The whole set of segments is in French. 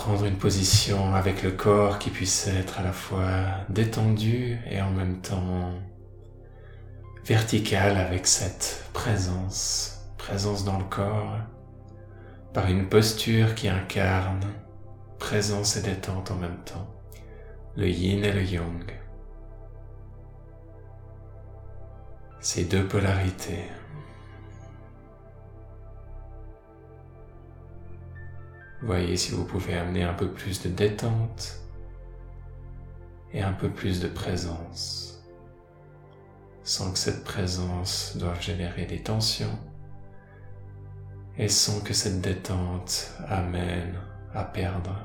Prendre une position avec le corps qui puisse être à la fois détendu et en même temps vertical avec cette présence, présence dans le corps, par une posture qui incarne présence et détente en même temps, le yin et le yang. Ces deux polarités. Voyez si vous pouvez amener un peu plus de détente et un peu plus de présence, sans que cette présence doive générer des tensions et sans que cette détente amène à perdre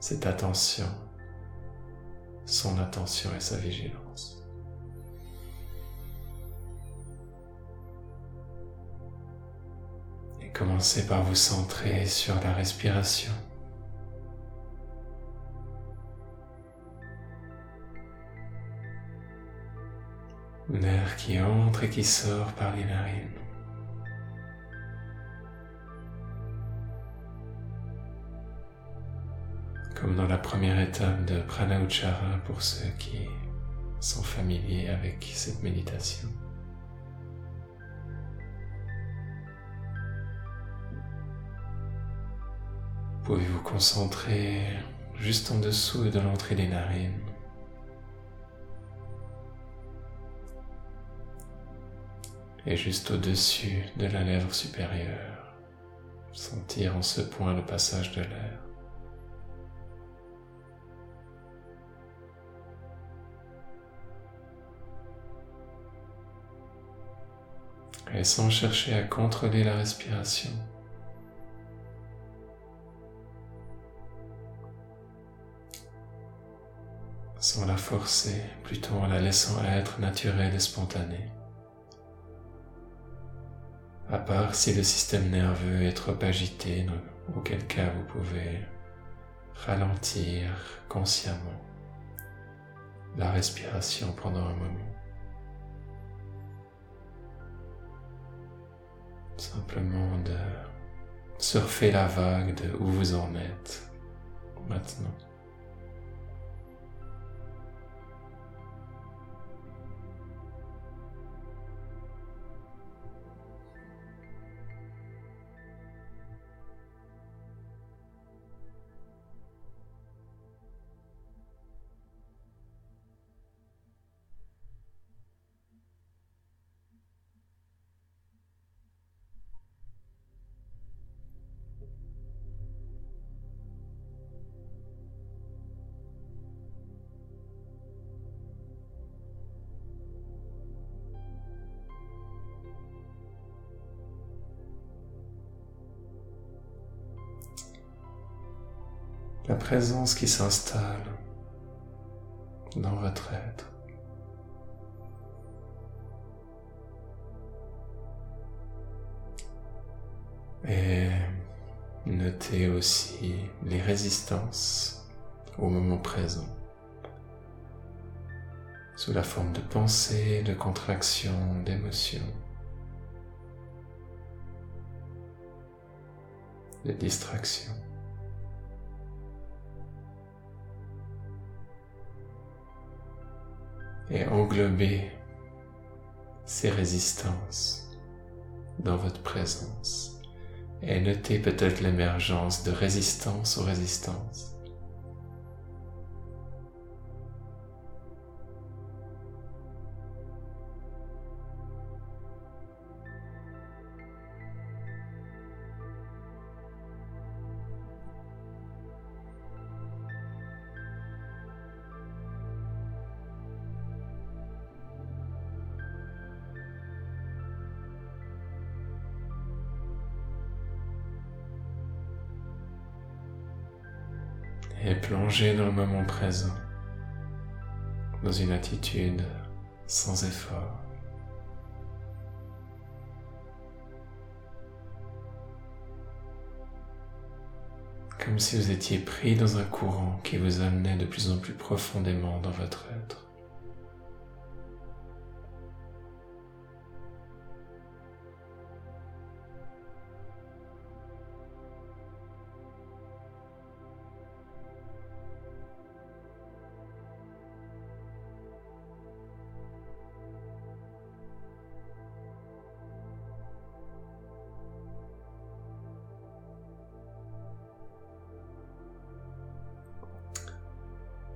cette attention, son attention et sa vigilance. Commencez par vous centrer sur la respiration. L'air qui entre et qui sort par les narines. Comme dans la première étape de Prana Uchara pour ceux qui sont familiers avec cette méditation. Pouvez vous concentrer juste en dessous de l'entrée des narines? Et juste au-dessus de la lèvre supérieure, sentir en ce point le passage de l'air. Et sans chercher à contrôler la respiration, sans la forcer, plutôt en la laissant être naturelle et spontanée. À part si le système nerveux est trop agité, auquel cas vous pouvez ralentir consciemment la respiration pendant un moment. Simplement de surfer la vague de où vous en êtes maintenant. La présence qui s'installe dans votre être. Et notez aussi les résistances au moment présent, sous la forme de pensée, de contraction, d'émotion, de distraction. Et englober ces résistances dans votre présence et notez peut-être l'émergence de résistance aux résistances. Et plonger dans le moment présent, dans une attitude sans effort. Comme si vous étiez pris dans un courant qui vous amenait de plus en plus profondément dans votre être.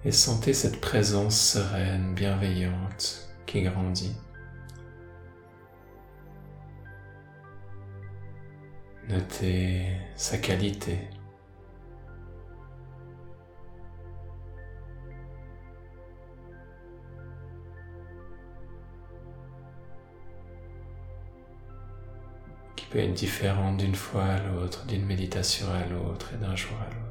Et sentez cette présence sereine, bienveillante qui grandit. Notez sa qualité. qui peut être différente d'une fois à l'autre, d'une méditation à l'autre et d'un jour à l'autre.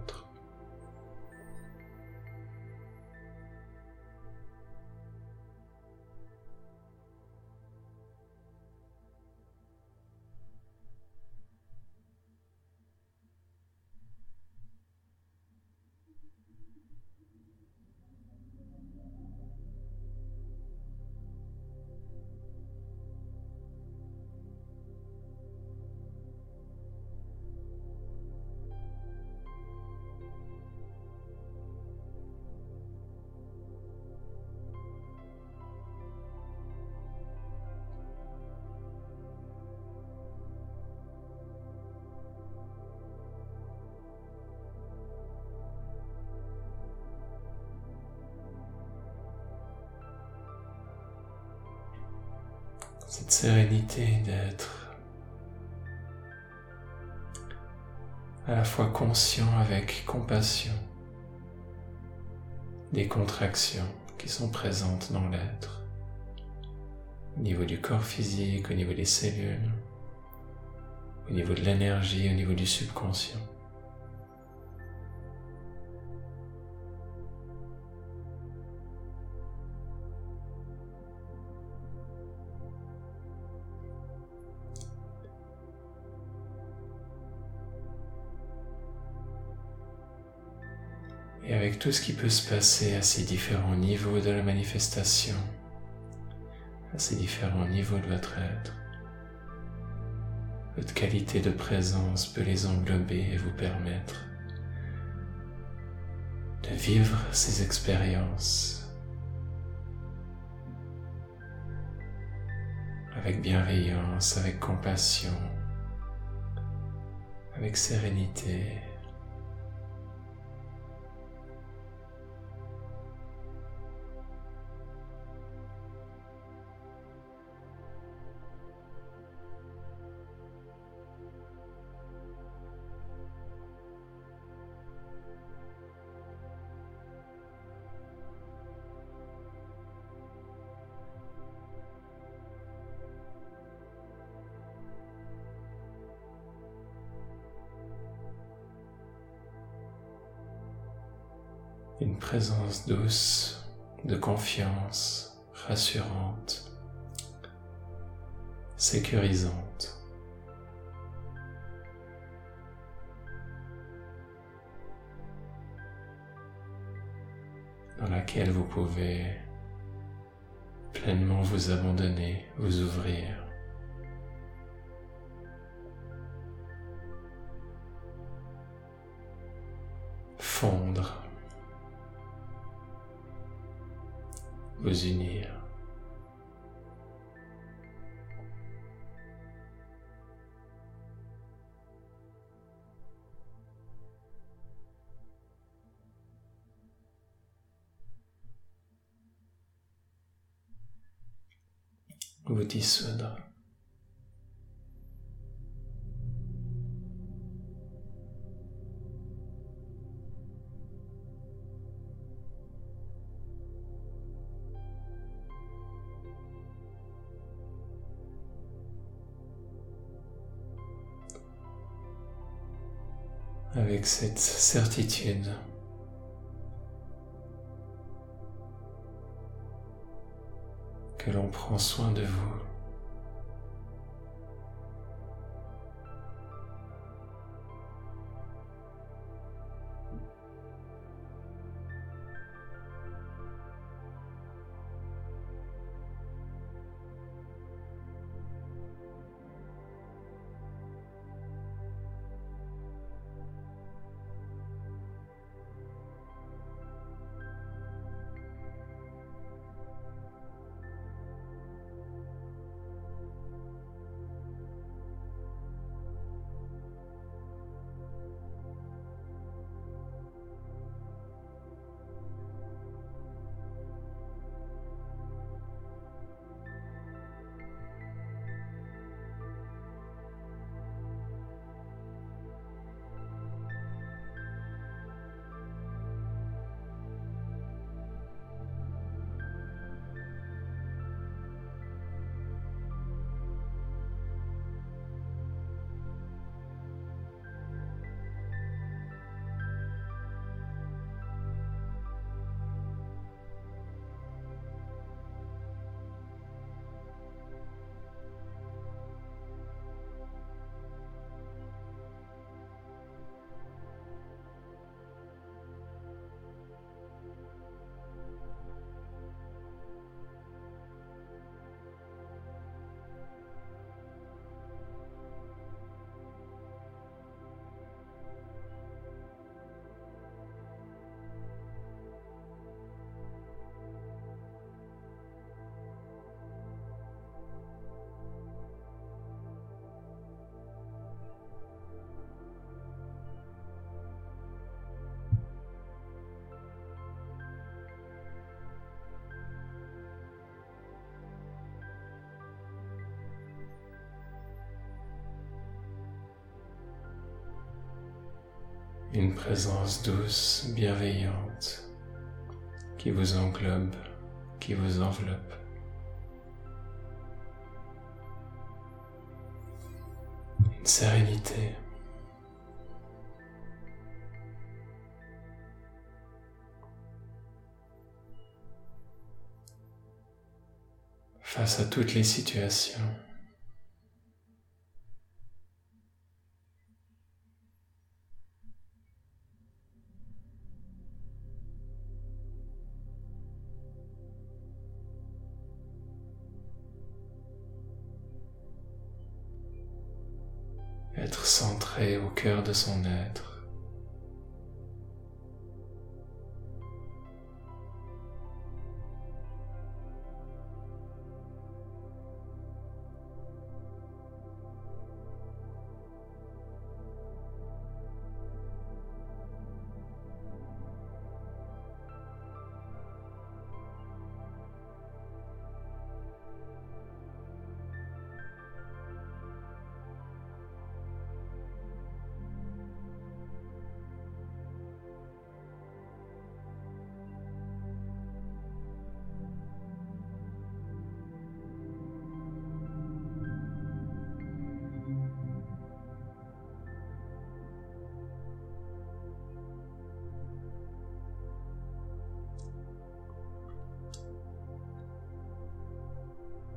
Cette sérénité d'être à la fois conscient avec compassion des contractions qui sont présentes dans l'être, au niveau du corps physique, au niveau des cellules, au niveau de l'énergie, au niveau du subconscient. Et avec tout ce qui peut se passer à ces différents niveaux de la manifestation, à ces différents niveaux de votre être. Votre qualité de présence peut les englober et vous permettre de vivre ces expériences avec bienveillance, avec compassion, avec sérénité. Présence douce, de confiance, rassurante, sécurisante. dans laquelle vous pouvez pleinement vous abandonner, vous ouvrir. Vous unir. vous dissoudre. Cette certitude que l'on prend soin de vous. Une présence douce, bienveillante, qui vous englobe, qui vous enveloppe. Une sérénité. face à toutes les situations. Son être.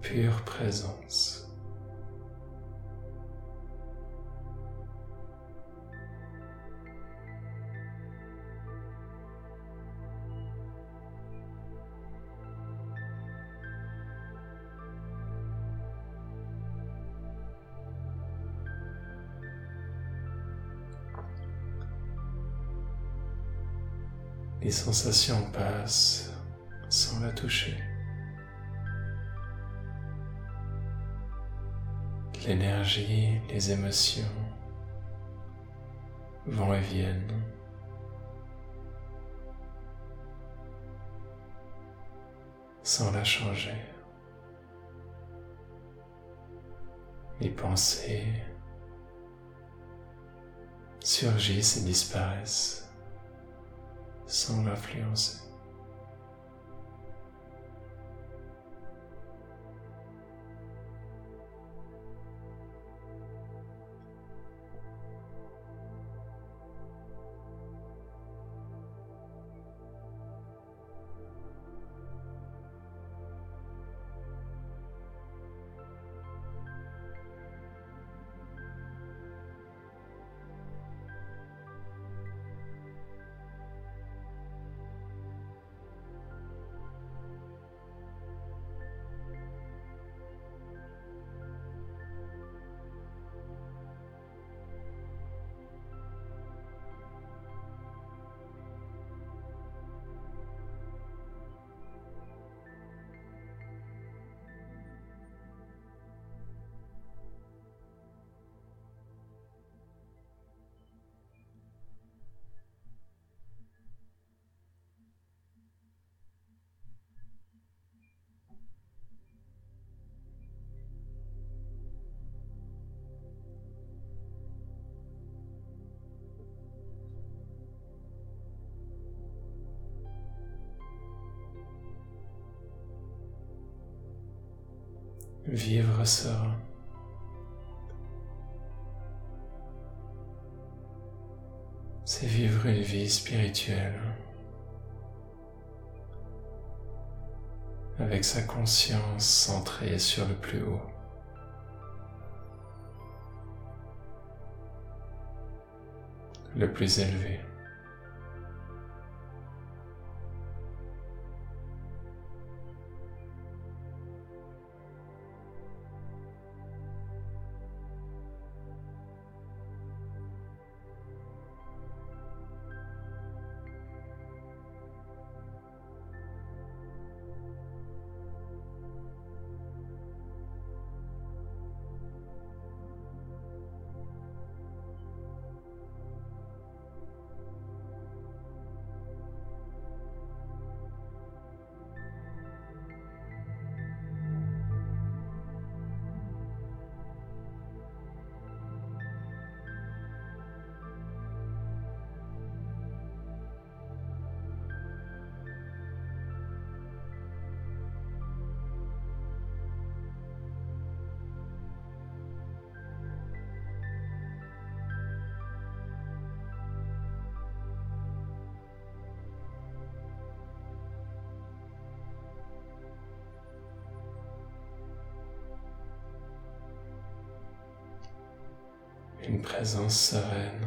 Pure présence. Les sensations passent sans la toucher. L'énergie, les émotions vont et viennent. sans la changer. Les pensées surgissent et disparaissent sans l'influencer. Vivre serein. C'est vivre une vie spirituelle avec sa conscience centrée sur le plus haut. le plus élevé. Une présence sereine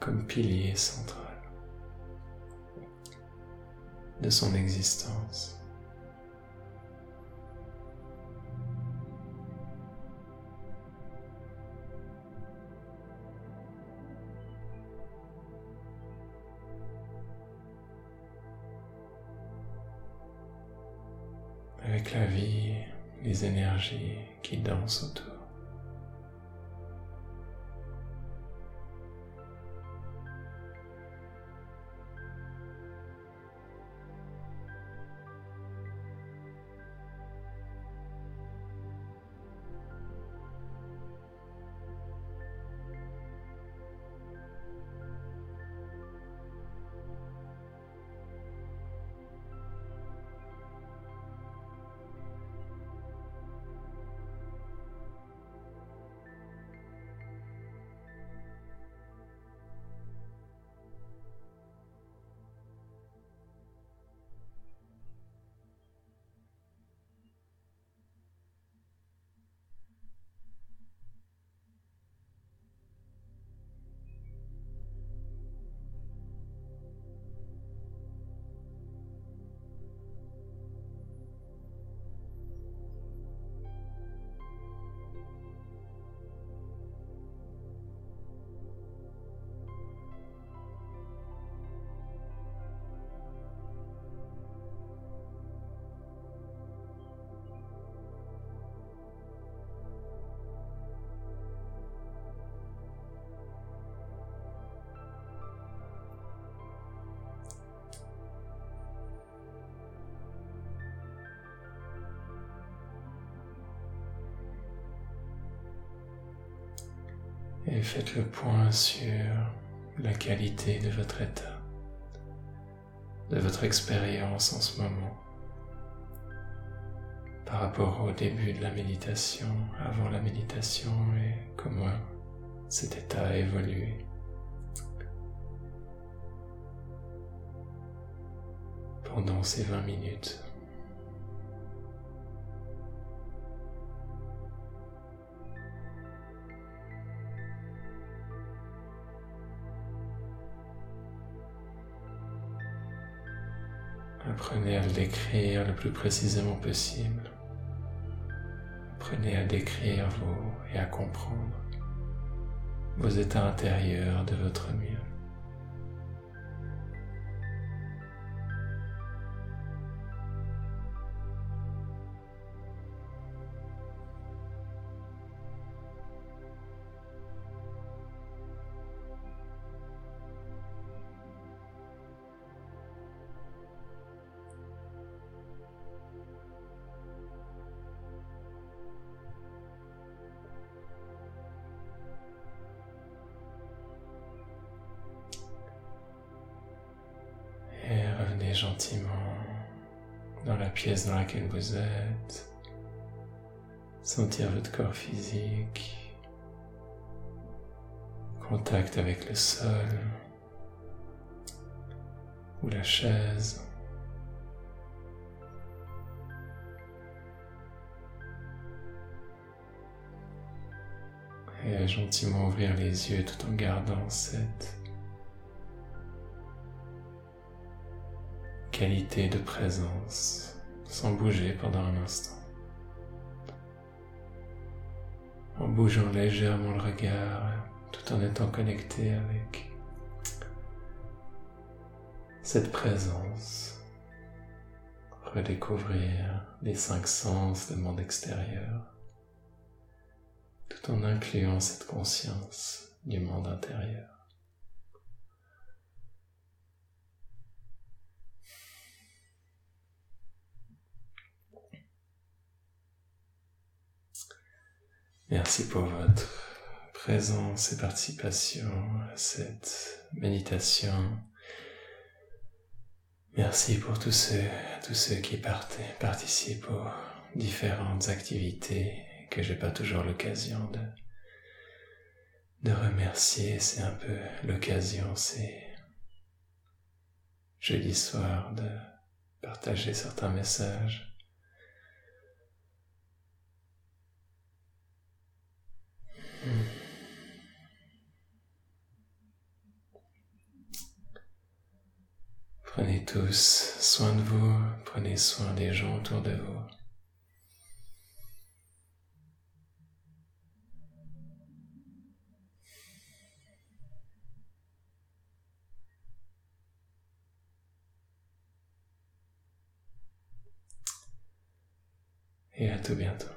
comme pilier central de son existence. avec la vie, les énergies qui dansent autour. Et faites le point sur la qualité de votre état, de votre expérience en ce moment par rapport au début de la méditation, avant la méditation et comment cet état a évolué. pendant ces 20 minutes. Apprenez à le décrire le plus précisément possible. Apprenez à décrire vos et à comprendre vos états intérieurs de votre mieux. Gentiment dans la pièce dans laquelle vous êtes, sentir votre corps physique, contact avec le sol ou la chaise. Et gentiment ouvrir les yeux tout en gardant cette de présence sans bouger pendant un instant. En bougeant légèrement le regard tout en étant connecté avec cette présence. Redécouvrir les cinq sens du monde extérieur tout en incluant cette conscience du monde intérieur. Merci pour votre présence et participation à cette méditation. Merci pour tous ceux, tous ceux qui participent aux différentes activités que j'ai pas toujours l'occasion de, de remercier. C'est un peu l'occasion, c'est jeudi soir de partager certains messages Prenez tous soin de vous, prenez soin des gens autour de vous. Et à tout bientôt.